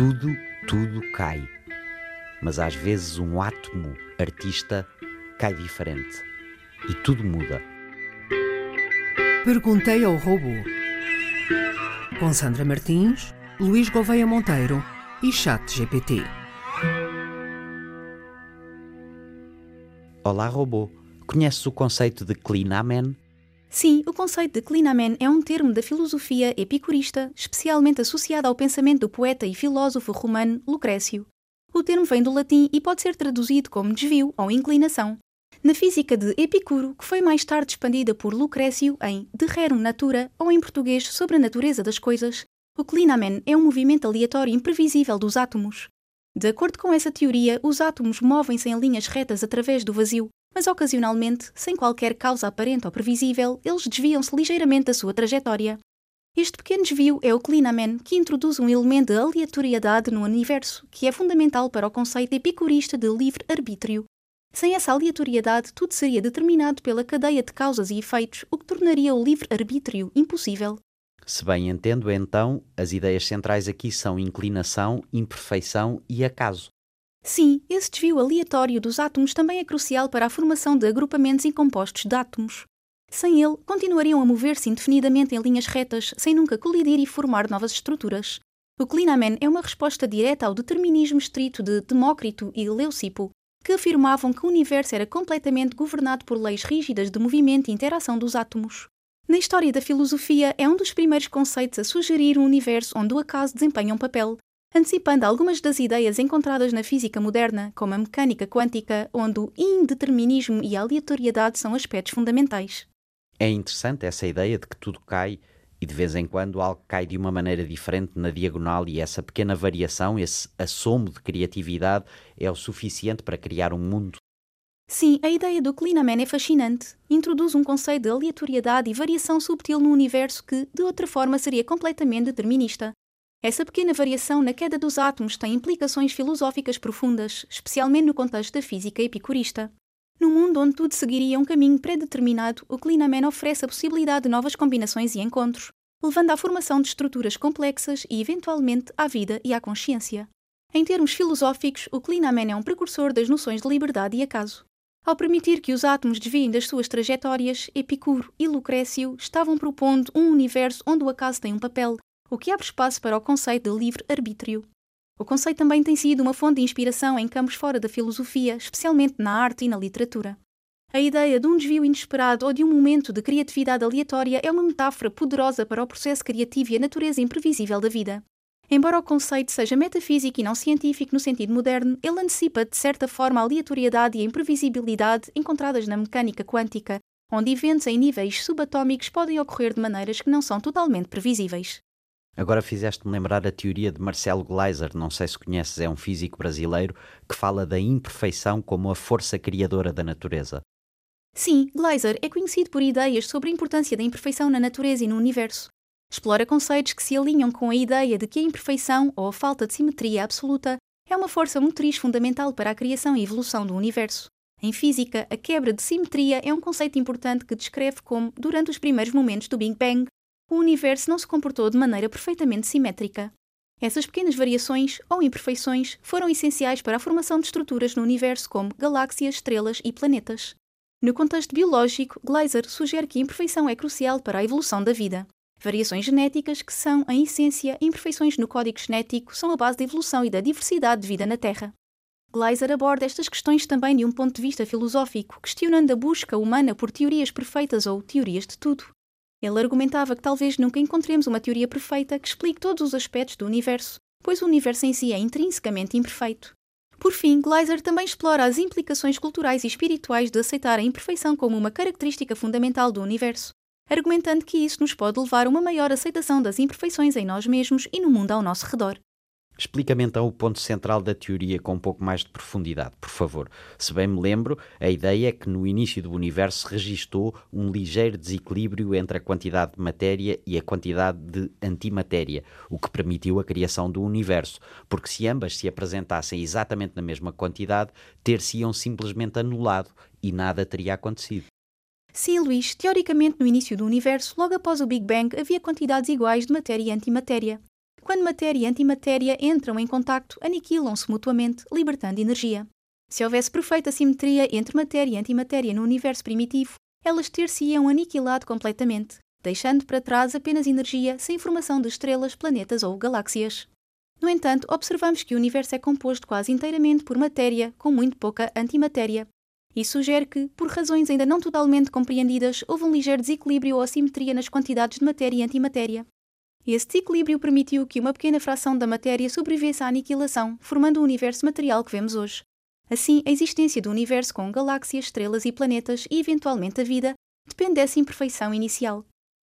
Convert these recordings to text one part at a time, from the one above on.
Tudo, tudo cai. Mas às vezes um átomo artista cai diferente. E tudo muda. Perguntei ao robô. Com Sandra Martins, Luís Gouveia Monteiro e Chat GPT. Olá, robô. Conheces o conceito de Clinamen? Sim, o conceito de Clinamen é um termo da filosofia epicurista, especialmente associado ao pensamento do poeta e filósofo romano Lucrécio. O termo vem do latim e pode ser traduzido como desvio ou inclinação. Na física de Epicuro, que foi mais tarde expandida por Lucrécio em De Rerum Natura, ou em português Sobre a Natureza das Coisas, o Clinamen é um movimento aleatório imprevisível dos átomos. De acordo com essa teoria, os átomos movem-se em linhas retas através do vazio, mas ocasionalmente, sem qualquer causa aparente ou previsível, eles desviam-se ligeiramente da sua trajetória. Este pequeno desvio é o Clinamen, que introduz um elemento de aleatoriedade no universo, que é fundamental para o conceito epicurista de livre-arbítrio. Sem essa aleatoriedade, tudo seria determinado pela cadeia de causas e efeitos, o que tornaria o livre-arbítrio impossível. Se bem entendo, então, as ideias centrais aqui são inclinação, imperfeição e acaso. Sim, esse desvio aleatório dos átomos também é crucial para a formação de agrupamentos incompostos de átomos. Sem ele, continuariam a mover-se indefinidamente em linhas retas, sem nunca colidir e formar novas estruturas. O Clinamen é uma resposta direta ao determinismo estrito de Demócrito e Leucipo, que afirmavam que o universo era completamente governado por leis rígidas de movimento e interação dos átomos. Na história da filosofia, é um dos primeiros conceitos a sugerir um universo onde o acaso desempenha um papel, antecipando algumas das ideias encontradas na física moderna, como a mecânica quântica, onde o indeterminismo e a aleatoriedade são aspectos fundamentais. É interessante essa ideia de que tudo cai e de vez em quando algo cai de uma maneira diferente na diagonal e essa pequena variação, esse assomo de criatividade é o suficiente para criar um mundo. Sim, a ideia do Clinamen é fascinante. Introduz um conceito de aleatoriedade e variação subtil no universo que, de outra forma, seria completamente determinista. Essa pequena variação na queda dos átomos tem implicações filosóficas profundas, especialmente no contexto da física epicurista. No mundo onde tudo seguiria um caminho pré-determinado, o Clinamen oferece a possibilidade de novas combinações e encontros, levando à formação de estruturas complexas e, eventualmente, à vida e à consciência. Em termos filosóficos, o Clinamen é um precursor das noções de liberdade e acaso. Ao permitir que os átomos desviem das suas trajetórias, Epicuro e Lucrécio estavam propondo um universo onde o acaso tem um papel, o que abre espaço para o conceito de livre-arbítrio. O conceito também tem sido uma fonte de inspiração em campos fora da filosofia, especialmente na arte e na literatura. A ideia de um desvio inesperado ou de um momento de criatividade aleatória é uma metáfora poderosa para o processo criativo e a natureza imprevisível da vida. Embora o conceito seja metafísico e não científico no sentido moderno, ele antecipa de certa forma a aleatoriedade e a imprevisibilidade encontradas na mecânica quântica, onde eventos em níveis subatômicos podem ocorrer de maneiras que não são totalmente previsíveis. Agora fizeste-me lembrar a teoria de Marcelo Gleiser, não sei se conheces, é um físico brasileiro que fala da imperfeição como a força criadora da natureza. Sim, Gleiser é conhecido por ideias sobre a importância da imperfeição na natureza e no universo. Explora conceitos que se alinham com a ideia de que a imperfeição ou a falta de simetria absoluta é uma força motriz fundamental para a criação e evolução do universo. Em física, a quebra de simetria é um conceito importante que descreve como, durante os primeiros momentos do Big Bang, o universo não se comportou de maneira perfeitamente simétrica. Essas pequenas variações ou imperfeições foram essenciais para a formação de estruturas no universo como galáxias, estrelas e planetas. No contexto biológico, Gleiser sugere que a imperfeição é crucial para a evolução da vida. Variações genéticas, que são, em essência, imperfeições no código genético, são a base da evolução e da diversidade de vida na Terra. Gleiser aborda estas questões também de um ponto de vista filosófico, questionando a busca humana por teorias perfeitas ou teorias de tudo. Ele argumentava que talvez nunca encontremos uma teoria perfeita que explique todos os aspectos do universo, pois o universo em si é intrinsecamente imperfeito. Por fim, Gleiser também explora as implicações culturais e espirituais de aceitar a imperfeição como uma característica fundamental do universo, argumentando que isso nos pode levar a uma maior aceitação das imperfeições em nós mesmos e no mundo ao nosso redor. Explica-me então o ponto central da teoria com um pouco mais de profundidade, por favor. Se bem me lembro, a ideia é que no início do universo se registou um ligeiro desequilíbrio entre a quantidade de matéria e a quantidade de antimatéria, o que permitiu a criação do universo, porque se ambas se apresentassem exatamente na mesma quantidade, ter-se-iam simplesmente anulado e nada teria acontecido. Sim, Luís, teoricamente no início do universo, logo após o Big Bang, havia quantidades iguais de matéria e antimatéria. Quando matéria e antimatéria entram em contacto, aniquilam-se mutuamente, libertando energia. Se houvesse perfeita simetria entre matéria e antimatéria no universo primitivo, elas ter-se-iam aniquilado completamente, deixando para trás apenas energia sem formação de estrelas, planetas ou galáxias. No entanto, observamos que o universo é composto quase inteiramente por matéria, com muito pouca antimatéria. Isso sugere que, por razões ainda não totalmente compreendidas, houve um ligeiro desequilíbrio ou assimetria nas quantidades de matéria e antimatéria. Esse desequilíbrio permitiu que uma pequena fração da matéria sobrevivesse à aniquilação, formando o universo material que vemos hoje. Assim, a existência do universo com galáxias, estrelas e planetas e, eventualmente, a vida depende dessa imperfeição inicial.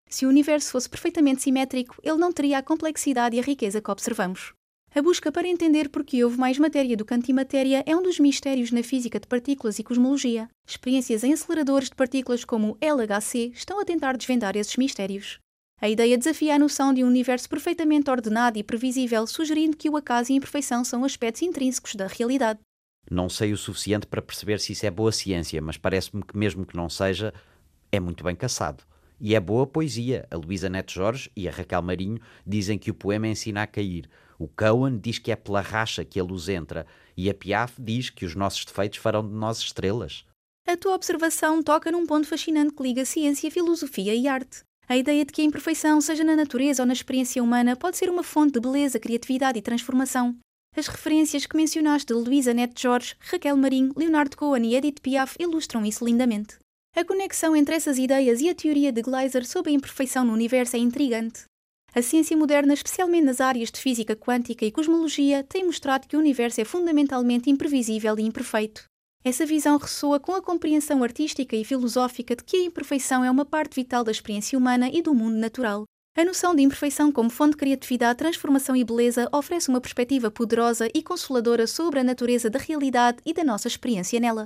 Se o universo fosse perfeitamente simétrico, ele não teria a complexidade e a riqueza que observamos. A busca para entender por que houve mais matéria do que antimatéria é um dos mistérios na física de partículas e cosmologia. Experiências em aceleradores de partículas como o LHC estão a tentar desvendar esses mistérios. A ideia desafia a noção de um universo perfeitamente ordenado e previsível, sugerindo que o acaso e a imperfeição são aspectos intrínsecos da realidade. Não sei o suficiente para perceber se isso é boa ciência, mas parece-me que, mesmo que não seja, é muito bem caçado. E é boa poesia. A Luísa Neto Jorge e a Raquel Marinho dizem que o poema ensina a cair. O Cohen diz que é pela racha que a luz entra. E a Piaf diz que os nossos defeitos farão de nós estrelas. A tua observação toca num ponto fascinante que liga ciência, filosofia e arte. A ideia de que a imperfeição, seja na natureza ou na experiência humana, pode ser uma fonte de beleza, criatividade e transformação. As referências que mencionaste de Luísa Neto Jorge, Raquel Marinho, Leonardo Cohen e Edith Piaf ilustram isso lindamente. A conexão entre essas ideias e a teoria de Gleiser sobre a imperfeição no universo é intrigante. A ciência moderna, especialmente nas áreas de física quântica e cosmologia, tem mostrado que o universo é fundamentalmente imprevisível e imperfeito. Essa visão ressoa com a compreensão artística e filosófica de que a imperfeição é uma parte vital da experiência humana e do mundo natural. A noção de imperfeição como fonte de criatividade, transformação e beleza oferece uma perspectiva poderosa e consoladora sobre a natureza da realidade e da nossa experiência nela.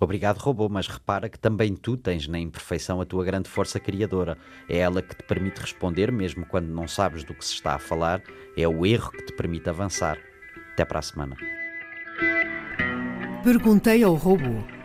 Obrigado, robô, mas repara que também tu tens na imperfeição a tua grande força criadora. É ela que te permite responder, mesmo quando não sabes do que se está a falar, é o erro que te permite avançar. Até para a semana. Perguntei ao robô.